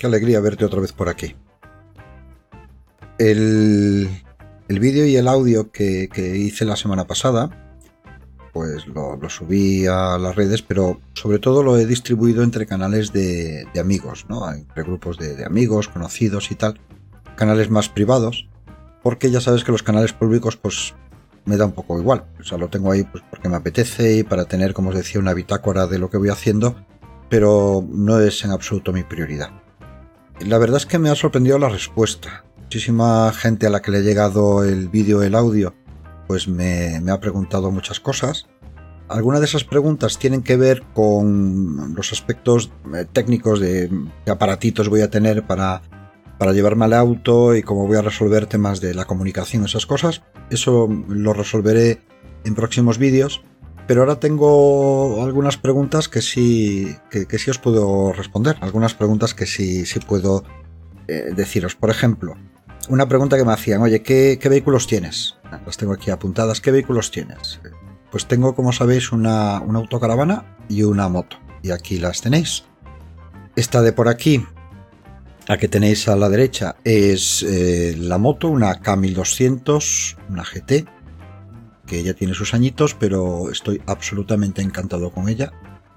qué alegría verte otra vez por aquí. El, el vídeo y el audio que, hice la semana pasada, pues lo, subí a las redes, pero sobre todo lo he distribuido entre canales de, amigos, ¿no? Entre grupos de, amigos, conocidos y tal, canales más privados, porque ya sabes que los canales públicos, pues me da un poco igual. O sea, lo tengo ahí pues porque me apetece y para tener, como os decía, una bitácora de lo que voy haciendo, pero no es en absoluto mi prioridad. La verdad es que me ha sorprendido la respuesta. Muchísima gente a la que le ha llegado el vídeo, el audio, pues me, ha preguntado muchas cosas. Algunas de esas preguntas tienen que ver con los aspectos eh, técnicos de qué aparatitos voy a tener para para llevarme al auto y cómo voy a resolver temas de la comunicación, esas cosas. Eso lo resolveré en próximos vídeos. Pero ahora tengo algunas preguntas que sí, que, sí os puedo responder. Algunas preguntas que sí, sí puedo eh, deciros. Por ejemplo, una pregunta que me hacían, oye, ¿qué, vehículos tienes? Las tengo aquí apuntadas. ¿Qué vehículos tienes? Pues tengo, como sabéis, una, una autocaravana y una moto. Y aquí las tenéis. Esta de por aquí la que tenéis a la derecha es eh, la moto, una K1200, una GT, que ya tiene sus añitos, pero estoy absolutamente encantado con ella.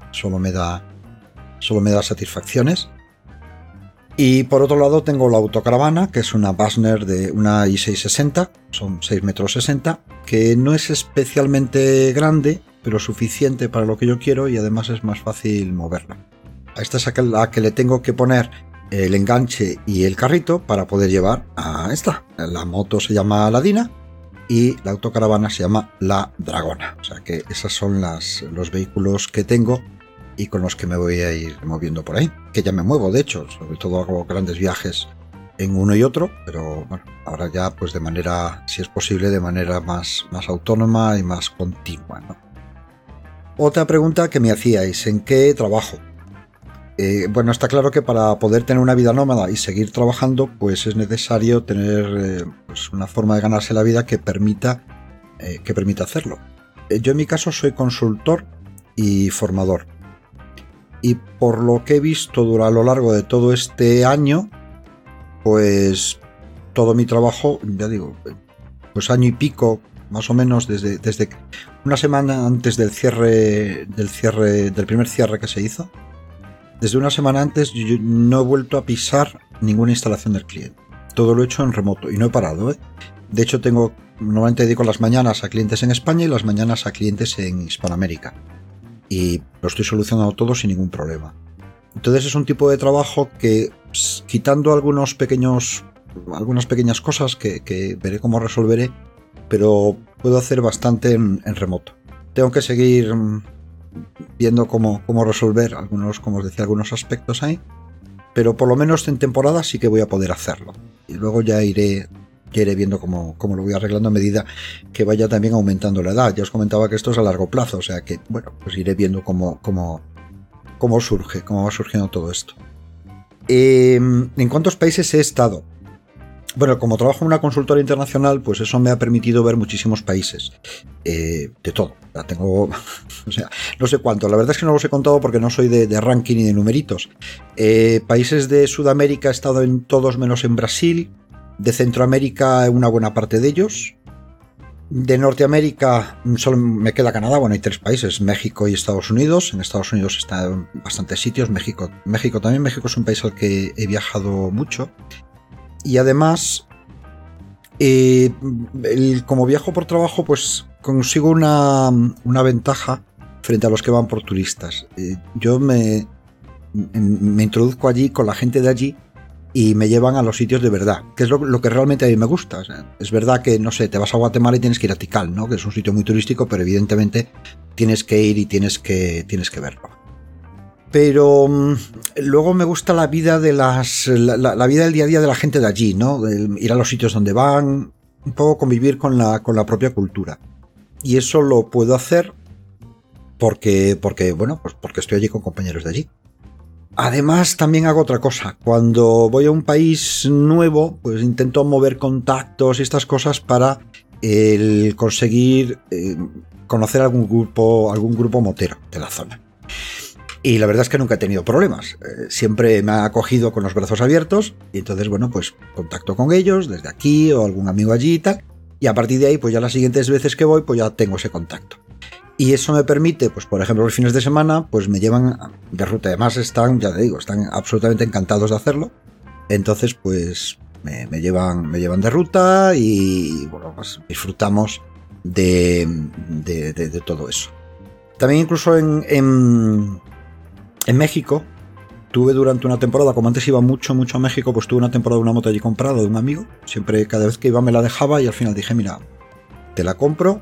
Solo me da, solo me da satisfacciones. Y por otro lado tengo la autocaravana, que es una Basner de una i660, son 6 metros 60, que no es especialmente grande, pero suficiente para lo que yo quiero y además es más fácil moverla. A esta es a la que le tengo que poner el enganche y el carrito para poder llevar a esta. La moto se llama Ladina y la autocaravana se llama La Dragona. O sea que esos son los vehículos que tengo y con los que me voy a ir moviendo por ahí. Que ya me muevo, de hecho, sobre todo hago grandes viajes en uno y otro, pero bueno, ahora ya pues de manera, si es posible, de manera más, más autónoma y más continua. Otra pregunta que me hacíais, ¿en qué trabajo? Eh, bueno, está claro que para poder tener una vida nómada y seguir trabajando, pues es necesario tener eh, pues una forma de ganarse la vida que permita, eh, que permita hacerlo. yo en mi caso soy consultor y formador. Y por lo que he visto a lo largo de todo este año, pues todo mi trabajo, ya digo, pues año y pico, más o menos desde, desde una semana antes del cierre, del cierre, del primer cierre que se hizo, desde una semana antes yo no he vuelto a pisar ninguna instalación del cliente. Todo lo he hecho en remoto y no he parado. ¿eh? De hecho, tengo normalmente dedico las mañanas a clientes en España y las mañanas a clientes en Hispanoamérica. Y lo estoy solucionando todo sin ningún problema. Entonces es un tipo de trabajo que, quitando algunos pequeños, algunas pequeñas cosas que, veré cómo resolveré, pero puedo hacer bastante en, en remoto. Tengo que seguir mm, viendo cómo, cómo resolver algunos, como os decía, algunos aspectos ahí. Pero por lo menos en temporada sí que voy a poder hacerlo. Y luego ya iré, iré viendo cómo, cómo, lo voy arreglando a medida que vaya también aumentando la edad. Ya os comentaba que esto es a largo plazo, o sea que, bueno, pues iré viendo cómo, cómo, cómo surge, cómo va surgiendo todo esto. Em, ¿En cuántos países he estado? Bueno, como trabajo en una consultora internacional, pues eso me ha permitido ver muchísimos países. Eh, de todo. Tengo. o sea, no sé cuánto. La verdad es que no los he contado porque no soy de, ranking ni de numeritos. Eh, países de Sudamérica he estado en todos menos en Brasil. De Centroamérica, en una buena parte de ellos. De Norteamérica solo me queda Canadá, bueno, hay tres países, México y Estados Unidos. En Estados Unidos está en bastantes sitios, México, México también, México es un país al que he viajado mucho. Y además, eh, como viajo por trabajo, pues consigo una, ventaja frente a los que van por turistas. Eh, yo me, me introduzco allí con la gente de allí y me llevan a los sitios de verdad, que es lo, que realmente a mí me gusta. es verdad que, no sé, te vas a Guatemala y tienes que ir a Tikal, ¿no? que es un sitio muy turístico, pero evidentemente tienes que ir y tienes que, tienes que verlo. Pero mm, luego me gusta la vida de las. La, vida del día a día de la gente de allí, ¿no? ir a los sitios donde van, un poco convivir con la, con la propia cultura. Y eso lo puedo hacer porque, porque, bueno, pues porque estoy allí con compañeros de allí. Además, también hago otra cosa. Cuando voy a un país nuevo, pues intento mover contactos y estas cosas para el conseguir eh, conocer algún grupo, algún grupo motero de la zona. Y la verdad es que nunca he tenido problemas. Eh, siempre me ha acogido con los brazos abiertos y entonces, bueno, pues contacto con ellos desde aquí o algún amigo allí y tal. Y a partir de ahí, pues ya las siguientes veces que voy, pues ya tengo ese contacto. Y eso me permite, pues por ejemplo, los fines de semana, pues me llevan de ruta. Además están, ya te digo, están absolutamente encantados de hacerlo. Entonces, pues me, llevan, me llevan de ruta y, bueno, pues disfrutamos de, de, todo eso. También incluso en México tuve durante una temporada, como antes iba mucho, mucho a México, pues tuve una temporada de una moto allí comprada de un amigo. Siempre, cada vez que iba me la dejaba y al final dije, mira, te la compro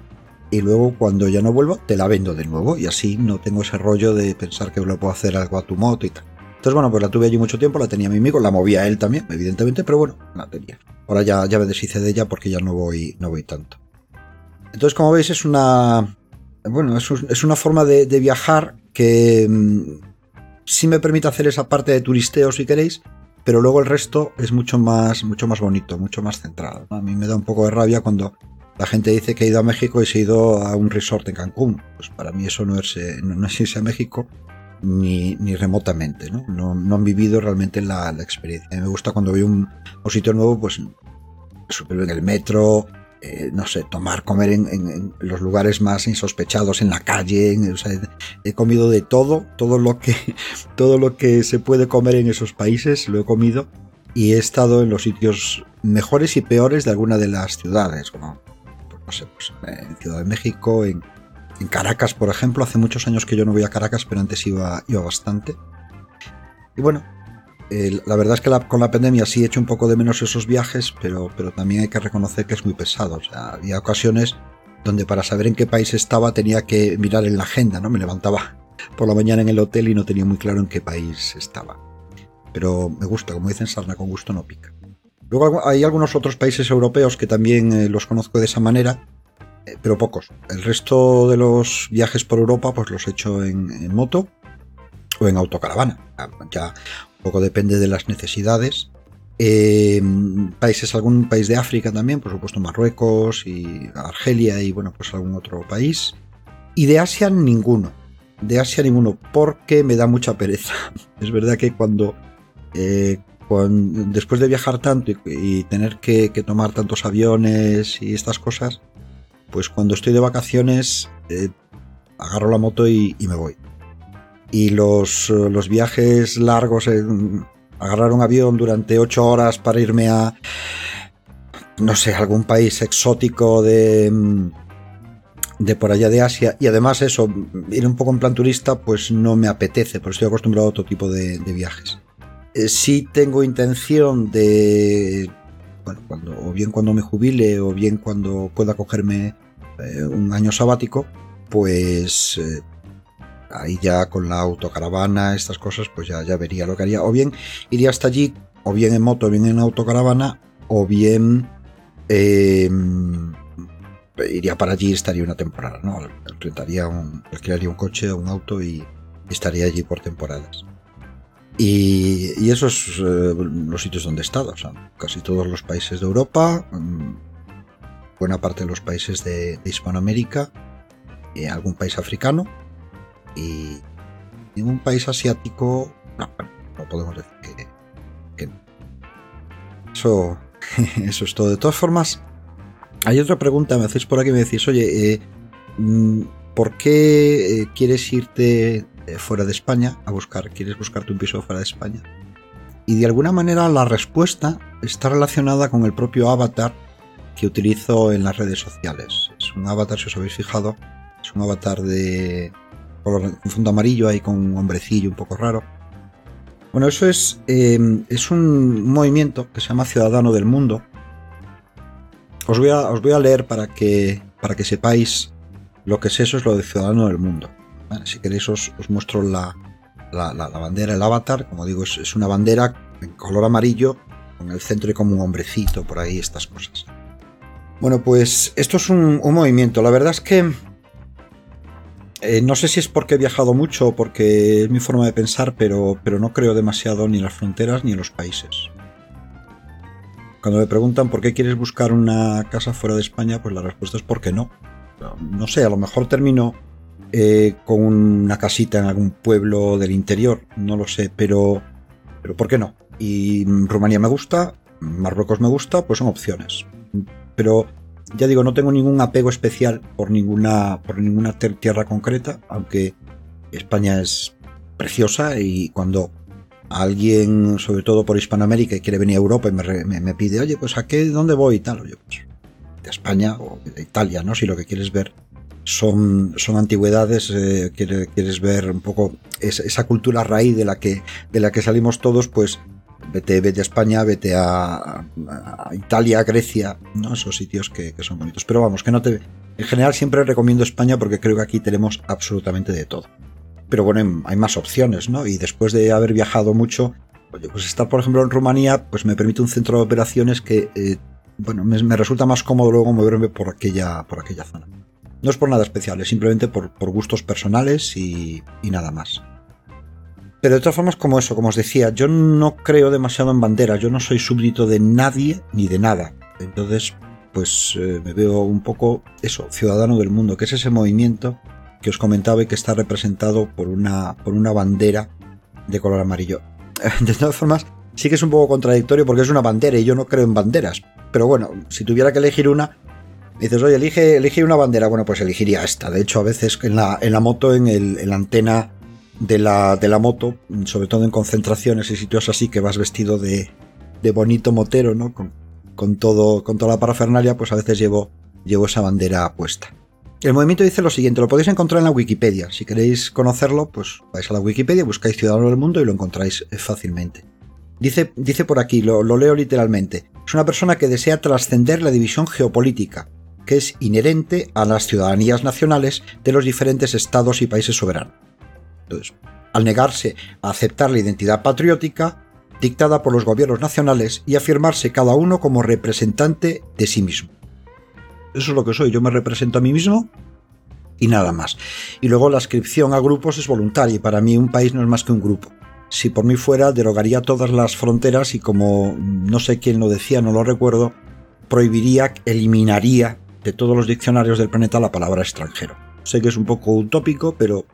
y luego cuando ya no vuelvo te la vendo de nuevo y así no tengo ese rollo de pensar que lo puedo hacer algo a tu moto y tal. Entonces, bueno, pues la tuve allí mucho tiempo, la tenía mi amigo, la movía él también, evidentemente, pero bueno, la tenía. Ahora ya, ya me deshice de ella porque ya no voy, no voy tanto. Entonces, como veis, es una. Bueno, es, una forma de, de viajar que mm, sí me permite hacer esa parte de turisteo si queréis, pero luego el resto es mucho más, mucho más bonito, mucho más centrado. A mí me da un poco de rabia cuando la gente dice que ha ido a México y se ha ido a un resort en Cancún. Pues para mí eso no es, eh, no, es irse a México ni, ni remotamente. ¿no? ¿no? han vivido realmente la, experiencia. A mí me gusta cuando a un, un sitio nuevo, pues en el metro, eh, no sé, tomar, comer en, los lugares más insospechados, en la calle, he comido de todo, todo lo que, todo lo que se puede comer en esos países, lo he comido y he estado en los sitios mejores y peores de alguna de las ciudades, como, pues, no sé, pues, en Ciudad de México, en, Caracas, por ejemplo, hace muchos años que yo no voy a Caracas, pero antes iba, iba bastante. Y bueno, la verdad es que con la pandemia sí he hecho un poco de menos esos viajes, pero, pero también hay que reconocer que es muy pesado. Había ocasiones donde para saber en qué país estaba tenía que mirar en la agenda, ¿no? Me levantaba por la mañana en el hotel y no tenía muy claro en qué país estaba. Pero me gusta, como dicen sarna, con gusto no pica. Luego hay algunos otros países europeos que también eh, los conozco de esa manera, eh, pero pocos. El resto de los viajes por Europa pues los he hecho en, en moto o en autocaravana. Ya poco depende de las necesidades. Eh, países, algún país de África también, por supuesto Marruecos y Argelia y bueno, pues algún otro país. Y de Asia ninguno. De Asia ninguno, porque me da mucha pereza. Es verdad que cuando, eh, después de viajar tanto y, tener que, tomar tantos aviones y estas cosas, pues cuando estoy de vacaciones eh, agarro la moto y me voy y los, los viajes largos, agarrar un avión durante ocho horas para irme a, no sé, algún país exótico de, de por allá de Asia, y además eso, ir un poco en plan turista, pues no me apetece, porque estoy acostumbrado a otro tipo de, viajes. Eh, sí tengo intención de, bueno, cuando, o bien cuando me jubile, o bien cuando pueda cogerme eh, un año sabático, pues eh, ahí ya con la autocaravana, estas cosas, pues ya, ya vería lo que haría. O bien iría hasta allí, o bien en moto, o bien en autocaravana, o bien em, iría para allí y estaría una temporada, ¿no? Rentaría un, alquilaría un coche o un auto y estaría allí por temporadas. Y, y esos eh, los sitios donde he estado, o sea, casi todos los países de Europa, mm, buena parte de los países de, Hispanoamérica, y algún país africano, y en un país asiático, no, no podemos decir que, Eso, eso es todo. De todas formas, hay otra pregunta, me hacéis por aquí, me decís, oye, eh, mm, ¿por qué eh, quieres irte eh, fuera de España a buscar, quieres buscarte un piso fuera de España? Y de alguna manera la respuesta está relacionada con el propio avatar que utilizo en las redes sociales. Es un avatar, si os habéis fijado, es un avatar de, con fondo amarillo ahí con un hombrecillo un poco raro. Bueno, eso es, em, es un movimiento que se llama Ciudadano del Mundo. Os voy a, os voy a leer para que, para que sepáis lo que es eso, es lo de Ciudadano del Mundo. si queréis os, muestro la, la, bandera, el avatar. Como digo, es, una bandera en color amarillo con el centro y como un hombrecito por ahí, estas cosas. Bueno, pues esto es un, un movimiento. La verdad es que eh, no sé si es porque he viajado mucho o porque es mi forma de pensar, pero, pero no creo demasiado ni en las fronteras ni en los países. Cuando me preguntan por qué quieres buscar una casa fuera de España, pues la respuesta es porque no. No sé, a lo mejor termino eh, con una casita en algún pueblo del interior, no lo sé, pero, pero ¿por qué no? Y Rumanía me gusta, Marruecos me gusta, pues son opciones. Pero ya digo, no tengo ningún apego especial por ninguna, por ninguna tierra concreta, aunque España es preciosa y cuando alguien, sobre todo por Hispanoamérica, quiere venir a Europa y me, pide, oye, pues a qué, dónde voy y tal, oye, pues de España o de Italia, ¿no? Si lo que quieres ver son, son antigüedades, eh, quieres, ver un poco esa, cultura raíz de la, que, de la que salimos todos, pues vete, vete a España, vete a, Italia, Grecia, ¿no? esos sitios que, son bonitos. Pero vamos, que no te... En general siempre recomiendo España porque creo que aquí tenemos absolutamente de todo. Pero bueno, hay más opciones, ¿no? Y después de haber viajado mucho, pues estar por ejemplo en Rumanía, pues me permite un centro de operaciones que, eh, bueno, me, resulta más cómodo luego moverme por aquella, por aquella zona. No es por nada especial, es simplemente por, gustos personales y, nada más. Pero de todas formas, como eso, como os decía, yo no creo demasiado en banderas, yo no soy súbdito de nadie ni de nada. Entonces, pues eh, me veo un poco eso, ciudadano del mundo, que es ese movimiento que os comentaba y que está representado por una, por una bandera de color amarillo. De todas formas, sí que es un poco contradictorio porque es una bandera y yo no creo en banderas. Pero bueno, si tuviera que elegir una, dices, oye, elige, elige una bandera. Bueno, pues elegiría esta. De hecho, a veces en la, en la moto, en, el, la antena de la, de la moto, sobre todo en concentraciones y sitios así, que vas vestido de, de bonito motero, ¿no? Con, con, todo, con toda la parafernalia, pues a veces llevo, llevo esa bandera puesta. El movimiento dice lo siguiente, lo podéis encontrar en la Wikipedia. Si queréis conocerlo, pues vais a la Wikipedia, buscáis Ciudadanos del Mundo y lo encontráis eh, fácilmente. Dice, dice por aquí, lo, lo leo literalmente, es una persona que desea trascender la división geopolítica, que es inherente a las ciudadanías nacionales de los diferentes estados y países soberanos. Al negarse a aceptar la identidad patriótica dictada por los gobiernos nacionales y afirmarse cada uno como representante de sí mismo. Eso es lo que soy, yo me represento a mí mismo y nada más. Y luego la inscripción a grupos es voluntaria y para mí un país no es más que un grupo. Si por mí fuera, derogaría todas las fronteras y como no sé quién lo decía, no lo recuerdo, prohibiría, eliminaría de todos los diccionarios del planeta la palabra extranjero. Sé que es un poco utópico, pero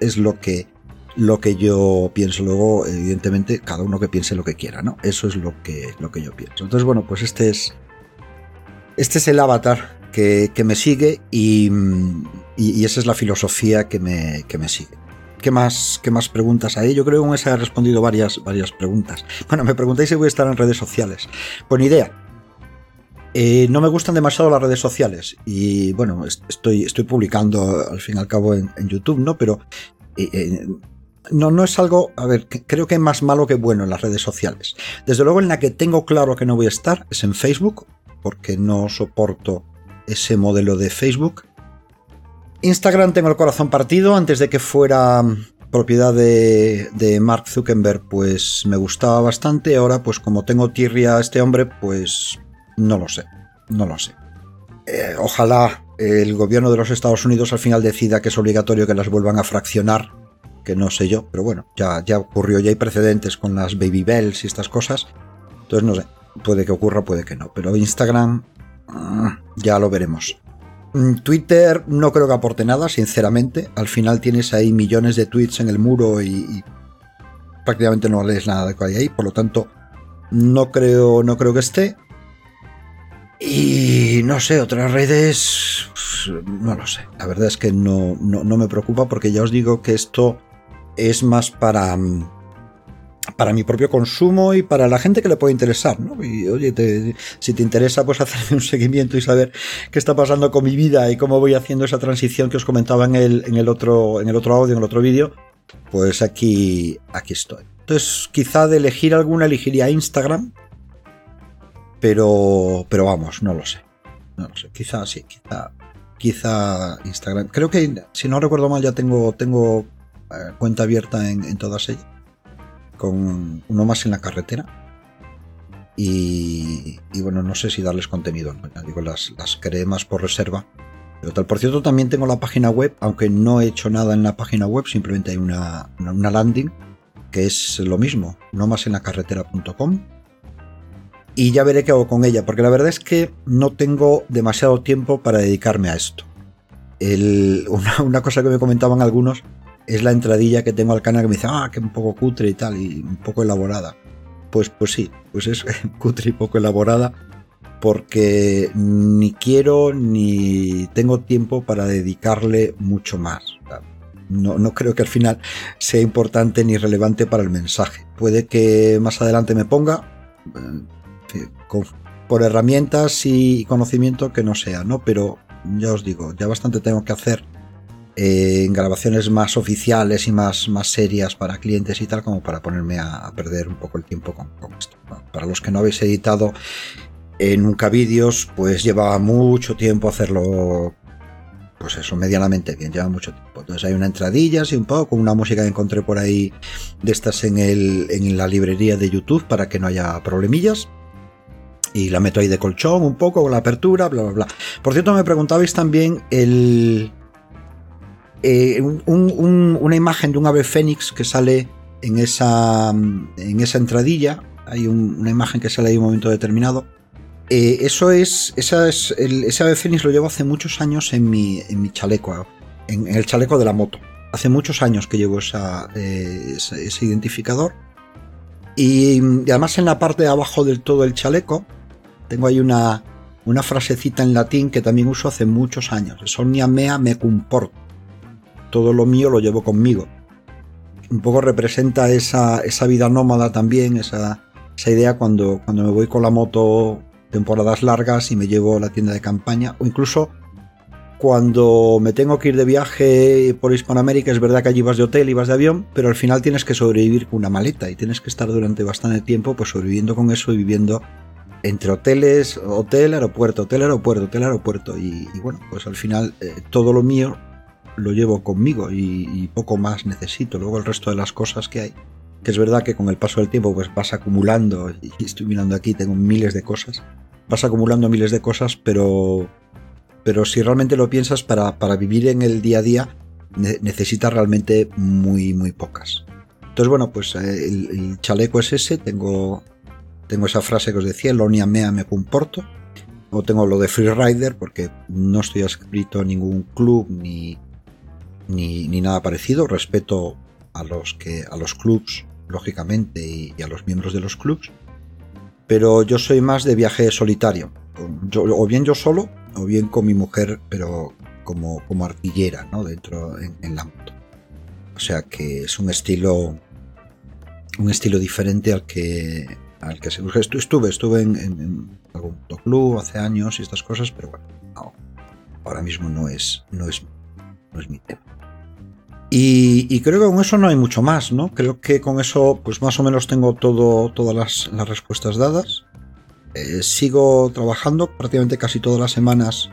es lo que, lo que yo pienso. Luego, evidentemente, cada uno que piense lo que quiera, ¿no? Eso es lo que, lo que yo pienso. Entonces, bueno, pues este es. Este es el avatar que, me sigue y, y, esa es la filosofía que me, que me sigue. ¿Qué más, ¿Qué más preguntas hay? Yo creo que me he respondido varias, varias preguntas. Bueno, me preguntáis si voy a estar en redes sociales. Con idea. Eh, no me gustan demasiado las redes sociales y bueno, estoy, estoy publicando al fin y al cabo en, YouTube, ¿no? Pero eh, eh, no, no es algo, a ver, creo que es más malo que bueno en las redes sociales. Desde luego en la que tengo claro que no voy a estar es en Facebook, porque no soporto ese modelo de Facebook. Instagram tengo el corazón partido, antes de que fuera propiedad de, de, Mark Zuckerberg, pues me gustaba bastante. Ahora, pues como tengo tirria a este hombre, pues no lo sé, no lo sé. Eh, ojalá el gobierno de los Estados Unidos al final decida que es obligatorio que las vuelvan a fraccionar, que no sé yo, pero bueno, ya, ya ocurrió, ya hay precedentes con las baby bells y estas cosas. Entonces no sé, puede que ocurra, puede que no, pero Instagram mm, ya lo veremos. Mm, Twitter no creo que aporte nada, sinceramente. Al final tienes ahí millones de tweets en el muro y, prácticamente no lees nada de que hay ahí, por lo tanto no creo, no creo que esté. Y no sé, otras redes, pues, no lo sé. La verdad es que no, no, me preocupa porque ya os digo que esto es más para, para mi propio consumo y para la gente que le puede interesar, ¿no? Y oye, si te interesa, pues hacerme un seguimiento y saber qué está pasando con mi vida y cómo voy haciendo esa transición que os comentaba en el, en el, otro, en el otro audio, en el otro vídeo, pues aquí, aquí estoy. Entonces, quizá de elegir alguna, elegiría Instagram, pero, pero vamos, no lo sé. No lo sé. Quizá sí, quizá, quizá Instagram. Creo que, si no recuerdo mal, ya tengo, tengo eh, cuenta abierta en, todas ellas. Con uno más en la carretera. Y, bueno, no sé si darles contenido. digo, las, las creé más por reserva. Pero tal, por cierto, también tengo la página web, aunque no he hecho nada en la página web, simplemente hay una, una landing que es lo mismo, no más en la carretera.com y ya veré qué hago con ella, porque la verdad es que no tengo demasiado tiempo para dedicarme a esto. una, cosa que me comentaban algunos es la entradilla que tengo al canal que me dice, ah, que un poco cutre y tal, y un poco elaborada. Pues, pues sí, pues es cutre y poco elaborada, porque ni quiero ni tengo tiempo para dedicarle mucho más. No, no, creo que al final sea importante ni relevante para el mensaje. Puede que más adelante me ponga eh, por herramientas y conocimiento que no sea, ¿no? Pero ya os digo, ya bastante tengo que hacer eh, en grabaciones más oficiales y más, más serias para clientes y tal, como para ponerme a, perder un poco el tiempo con, esto. para los que no habéis editado en nunca vídeos, pues lleva mucho tiempo hacerlo, pues eso, medianamente bien, lleva mucho tiempo. Entonces hay una entradilla, así un poco, con una música que encontré por ahí de estas en, el, en la librería de YouTube para que no haya problemillas y la meto ahí de colchón un poco con la apertura, bla, bla, bla. Por cierto, me preguntabais también el, eh, una imagen de un ave fénix que sale en esa, en esa entradilla. Hay una imagen que sale ahí en un momento determinado. Eh, eso es, esa es ese ave fénix lo llevo hace muchos años en mi, en mi chaleco, en, el chaleco de la moto. Hace muchos años que llevo eh, ese, identificador. Y, además en la parte de abajo del todo el chaleco tengo ahí una, una frasecita en latín que también uso hace muchos años. Somnia mea me comporto. Todo lo mío lo llevo conmigo. Un poco representa esa, esa vida nómada también, esa, esa idea cuando, cuando me voy con la moto temporadas largas y me llevo a la tienda de campaña o incluso cuando me tengo que ir de viaje por Hispanoamérica, es verdad que allí vas de hotel y vas de avión, pero al final tienes que sobrevivir con una maleta y tienes que estar durante bastante tiempo pues sobreviviendo con eso y viviendo entre hoteles, hotel, aeropuerto, hotel, aeropuerto, hotel, aeropuerto. Y, bueno, pues al final eh, todo lo mío lo llevo conmigo y, poco más necesito. Luego el resto de las cosas que hay, que es verdad que con el paso del tiempo pues vas acumulando, y estoy mirando aquí, tengo miles de cosas, vas acumulando miles de cosas, pero, pero si realmente lo piensas, para, para vivir en el día a día necesitas realmente muy, muy pocas. Entonces, bueno, pues eh, el chaleco es ese, tengo tengo esa frase que os decía, Lonia mea me comporto. O tengo lo de freerider porque no estoy escrito en ningún club ni, ni, nada parecido. Respeto a los, que, a los clubs, lógicamente, y, a los miembros de los clubs. Pero yo soy más de viaje solitario. o bien yo solo, o bien con mi mujer, pero como, como artillera, ¿no? Dentro en, en la moto. O sea que es un estilo un estilo diferente al que al que se Estuve, estuve en, algún club hace años y estas cosas, pero bueno, ahora mismo no es, no es, no es mi tema. Y, creo que con eso no hay mucho más, ¿no? Creo que con eso, pues más o menos tengo todo, todas las, respuestas dadas. Eh, sigo trabajando prácticamente casi todas las semanas.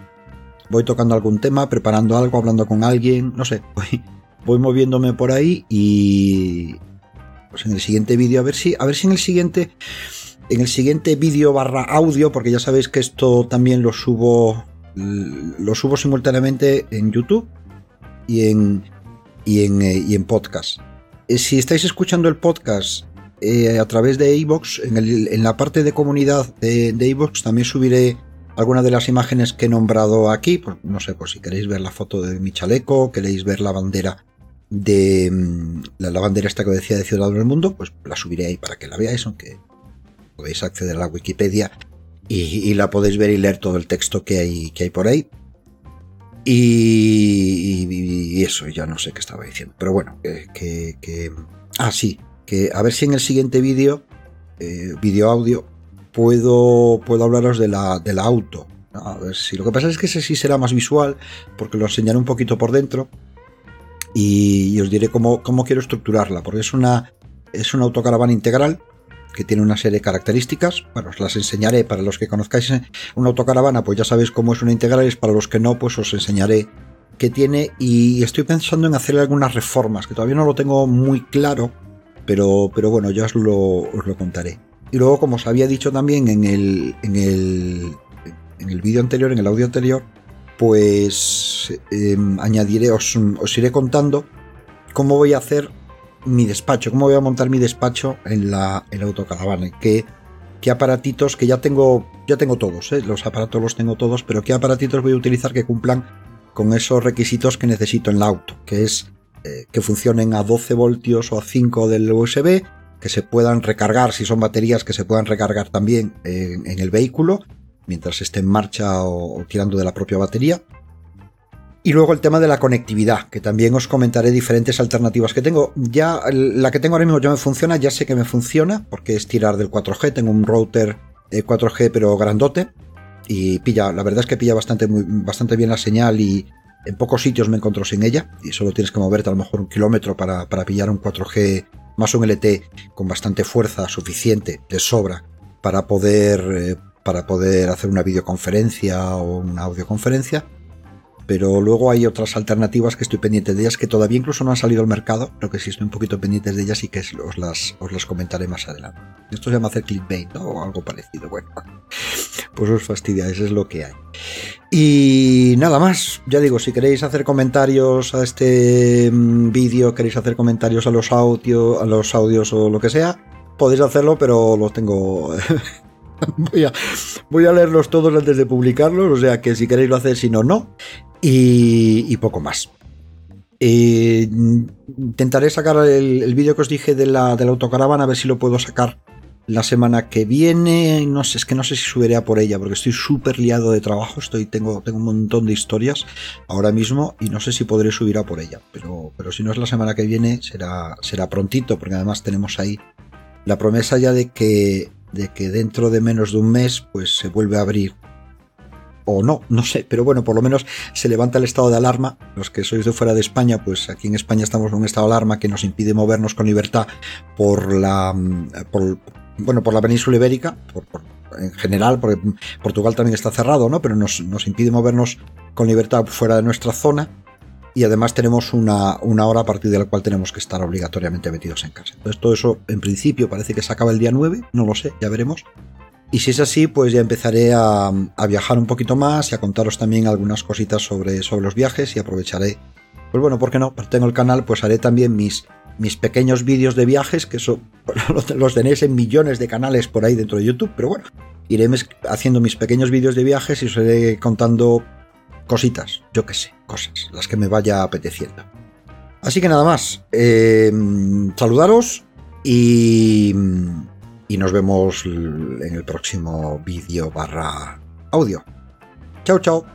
Voy tocando algún tema, preparando algo, hablando con alguien, no sé, voy, voy moviéndome por ahí y, pues en el siguiente vídeo, a ver si, a ver si en el siguiente, en el siguiente vídeo barra audio, porque ya sabéis que esto también lo subo, lo subo simultáneamente en YouTube y en, y en, eh, y en podcast. Eh, si estáis escuchando el podcast eh, a través de iVoox, en, en, la parte de comunidad de, de también subiré algunas de las imágenes que he nombrado aquí. Pues, no sé, pues si queréis ver la foto de mi chaleco, queréis ver la bandera de mm, la bandera esta que decía de Ciudadano del Mundo, pues la subiré ahí para que la veáis, aunque podéis acceder a la Wikipedia y, la podéis ver y leer todo el texto que hay, que hay por ahí. Y, eso, ya no sé qué estaba diciendo. Pero bueno, que, que, Ah, sí, que a ver si en el siguiente vídeo, eh, vídeo audio, puedo, puedo hablaros de la, de la auto. A ver si lo que pasa es que ese sí será más visual, porque lo enseñaré un poquito por dentro y, os diré cómo, quiero estructurarla, porque es una, es una autocaravana integral que tiene una serie de características. Bueno, os las enseñaré para los que conozcáis una autocaravana, pues ya sabéis cómo es una integral, y para los que no, pues os enseñaré qué tiene. Y estoy pensando en hacer algunas reformas, que todavía no lo tengo muy claro, pero, pero bueno, ya os lo, os lo contaré. Y luego, como os había dicho también en el, en el, en el vídeo anterior, en el audio anterior, pues em, añadiré, os, iré contando cómo voy a hacer mi despacho, cómo voy a montar mi despacho en la, en autocaravana, qué, qué aparatitos, que ya tengo, ya tengo todos, ¿eh? los aparatos los tengo todos, pero qué aparatitos voy a utilizar que cumplan con esos requisitos que necesito en la auto, que es eh, que funcionen a 12 voltios o a 5 del USB, que se puedan recargar, si son baterías, que se puedan recargar también en, el vehículo, mientras esté en marcha o, tirando de la propia batería. Y luego el tema de la conectividad, que también os comentaré diferentes alternativas que tengo. Ya la que tengo ahora mismo ya me funciona, ya sé que me funciona, porque es tirar del 4G, tengo un router 4G eh, pero grandote, y pilla, la verdad es que pilla bastante, bastante bien la señal y, en pocos sitios me encuentro sin ella y solo tienes que moverte a lo mejor un kilómetro para, pillar un 4G más un LT con bastante fuerza suficiente de sobra para poder, eh, para poder hacer una videoconferencia o una audioconferencia pero luego hay otras alternativas que estoy pendiente de ellas que todavía incluso no han salido al mercado, pero que si estoy un poquito pendiente de ellas y que os las, os las comentaré más adelante. Esto se llama hacer clickbait o algo parecido. Bueno, pues os fastidia, eso es lo que hay. Y nada más, ya digo, si queréis hacer comentarios a este mm, vídeo, queréis hacer comentarios a los audios, a los audios o lo que sea, podéis hacerlo, pero los tengo voy, a, voy, a, leerlos todos antes de publicarlos, o sea que si queréis lo hacéis, si no, no y, poco más. Eh, intentaré sacar el, vídeo que os dije de la, de la, autocaravana, a ver si lo puedo sacar la semana que viene. No sé, es que no sé si subiré a por ella, porque estoy súper liado de trabajo. Estoy, tengo, tengo un montón de historias ahora mismo y no sé si podré subir a por ella. Pero, pero si no es la semana que viene, será, será prontito, porque además tenemos ahí la promesa ya de que, de que dentro de menos de un mes, pues se vuelve a abrir o no, no sé, pero bueno, por lo menos se levanta el estado de alarma. Los que sois de fuera de España, pues aquí en España estamos en un estado de alarma que nos impide movernos con libertad por la, por, bueno, por la península ibérica, por, en general, porque Portugal también está cerrado, ¿no? Pero nos, nos, impide movernos con libertad fuera de nuestra zona. Y además tenemos una, una hora a partir de la cual tenemos que estar obligatoriamente metidos en casa. Entonces todo eso en principio parece que se acaba el día 9, no lo sé, ya veremos. Y si es así, pues ya empezaré a, viajar un poquito más y a contaros también algunas cositas sobre, sobre los viajes y aprovecharé, pues bueno, ¿por qué no? Tengo el canal, pues haré también mis, mis pequeños vídeos de viajes, que eso los tenéis en millones de canales por ahí dentro de YouTube, pero bueno, iré haciendo mis pequeños vídeos de viajes y os iré contando cositas, yo qué sé, cosas, las que me vaya apeteciendo. Así que nada más, eh, saludaros y y nos vemos en el próximo vídeo barra audio. Chao, chao.